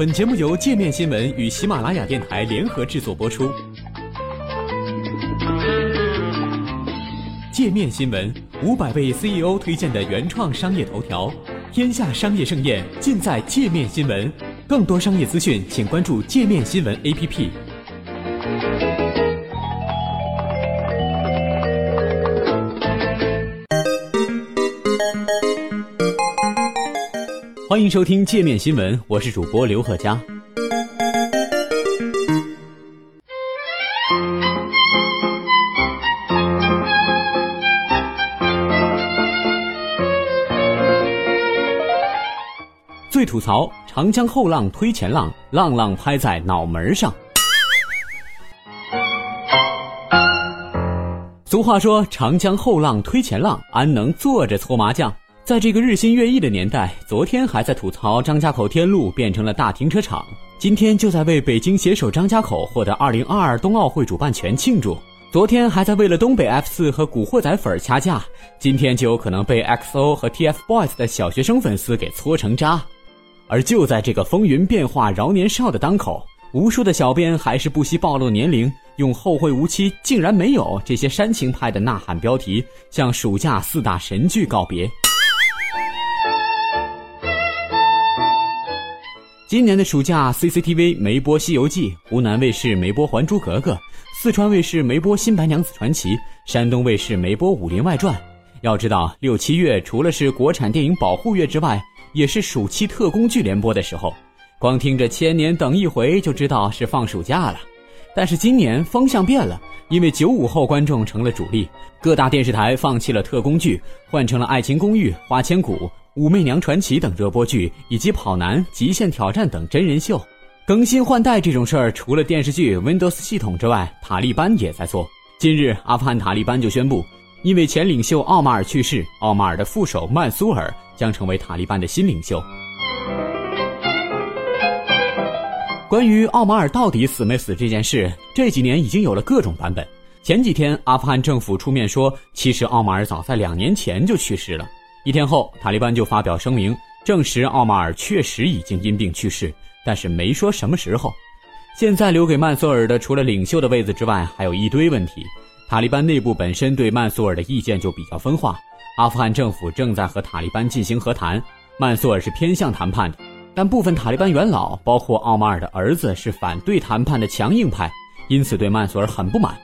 本节目由界面新闻与喜马拉雅电台联合制作播出。界面新闻五百位 CEO 推荐的原创商业头条，天下商业盛宴尽在界面新闻。更多商业资讯，请关注界面新闻 APP。欢迎收听界面新闻，我是主播刘贺佳。最吐槽：长江后浪推前浪，浪浪拍在脑门上。俗话说：“长江后浪推前浪，安能坐着搓麻将？”在这个日新月异的年代，昨天还在吐槽张家口天路变成了大停车场，今天就在为北京携手张家口获得2022冬奥会主办权庆祝；昨天还在为了东北 F 四和古惑仔粉掐架，今天就有可能被 XO 和 TFBOYS 的小学生粉丝给搓成渣。而就在这个风云变化、饶年少的当口，无数的小编还是不惜暴露年龄，用“后会无期”竟然没有这些煽情派的呐喊标题，向暑假四大神剧告别。今年的暑假，CCTV 没播《西游记》，湖南卫视没播《还珠格格》，四川卫视没播《新白娘子传奇》，山东卫视没播《武林外传》。要知道，六七月除了是国产电影保护月之外，也是暑期特工剧连播的时候。光听着“千年等一回”就知道是放暑假了。但是今年风向变了，因为九五后观众成了主力，各大电视台放弃了特工剧，换成了《爱情公寓》《花千骨》。《武媚娘传奇》等热播剧，以及《跑男》《极限挑战》等真人秀，更新换代这种事儿，除了电视剧 Windows 系统之外，塔利班也在做。近日，阿富汗塔利班就宣布，因为前领袖奥马尔去世，奥马尔的副手曼苏尔将成为塔利班的新领袖。关于奥马尔到底死没死这件事，这几年已经有了各种版本。前几天，阿富汗政府出面说，其实奥马尔早在两年前就去世了。一天后，塔利班就发表声明，证实奥马尔确实已经因病去世，但是没说什么时候。现在留给曼苏尔的，除了领袖的位子之外，还有一堆问题。塔利班内部本身对曼苏尔的意见就比较分化。阿富汗政府正在和塔利班进行和谈，曼苏尔是偏向谈判的，但部分塔利班元老，包括奥马尔的儿子，是反对谈判的强硬派，因此对曼苏尔很不满。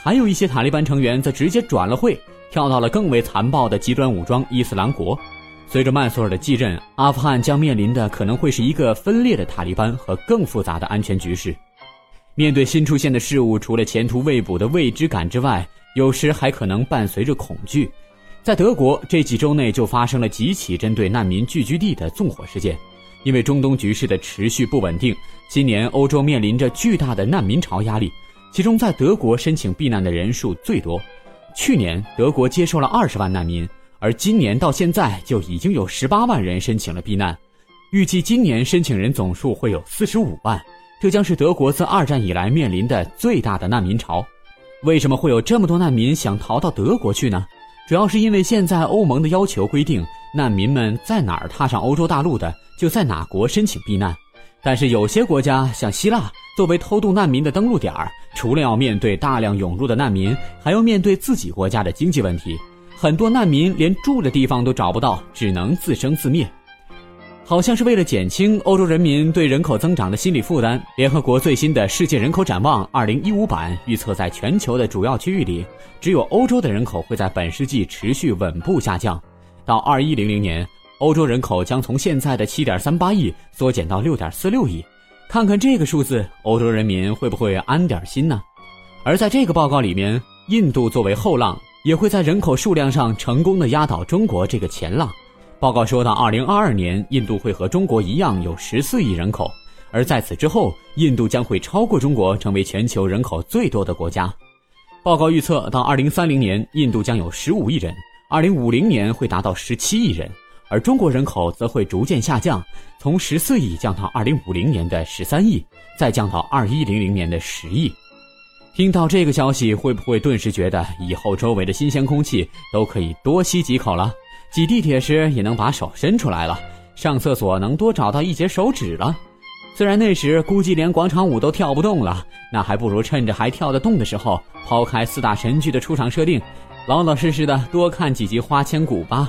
还有一些塔利班成员则直接转了会。跳到了更为残暴的极端武装伊斯兰国。随着曼苏尔的继任，阿富汗将面临的可能会是一个分裂的塔利班和更复杂的安全局势。面对新出现的事物，除了前途未卜的未知感之外，有时还可能伴随着恐惧。在德国，这几周内就发生了几起针对难民聚居地的纵火事件。因为中东局势的持续不稳定，今年欧洲面临着巨大的难民潮压力，其中在德国申请避难的人数最多。去年德国接收了二十万难民，而今年到现在就已经有十八万人申请了避难，预计今年申请人总数会有四十五万，这将是德国自二战以来面临的最大的难民潮。为什么会有这么多难民想逃到德国去呢？主要是因为现在欧盟的要求规定，难民们在哪儿踏上欧洲大陆的，就在哪国申请避难。但是有些国家像希腊。作为偷渡难民的登陆点儿，除了要面对大量涌入的难民，还要面对自己国家的经济问题。很多难民连住的地方都找不到，只能自生自灭。好像是为了减轻欧洲人民对人口增长的心理负担，联合国最新的《世界人口展望2015》版预测，在全球的主要区域里，只有欧洲的人口会在本世纪持续稳步下降。到2100年，欧洲人口将从现在的7.38亿缩减到6.46亿。看看这个数字，欧洲人民会不会安点心呢？而在这个报告里面，印度作为后浪，也会在人口数量上成功的压倒中国这个前浪。报告说到，二零二二年，印度会和中国一样有十四亿人口，而在此之后，印度将会超过中国，成为全球人口最多的国家。报告预测，到二零三零年，印度将有十五亿人，二零五零年会达到十七亿人。而中国人口则会逐渐下降，从十四亿降到二零五零年的十三亿，再降到二一零零年的十亿。听到这个消息，会不会顿时觉得以后周围的新鲜空气都可以多吸几口了？挤地铁时也能把手伸出来了，上厕所能多找到一截手指了？虽然那时估计连广场舞都跳不动了，那还不如趁着还跳得动的时候，抛开四大神剧的出场设定，老老实实的多看几集《花千骨》吧。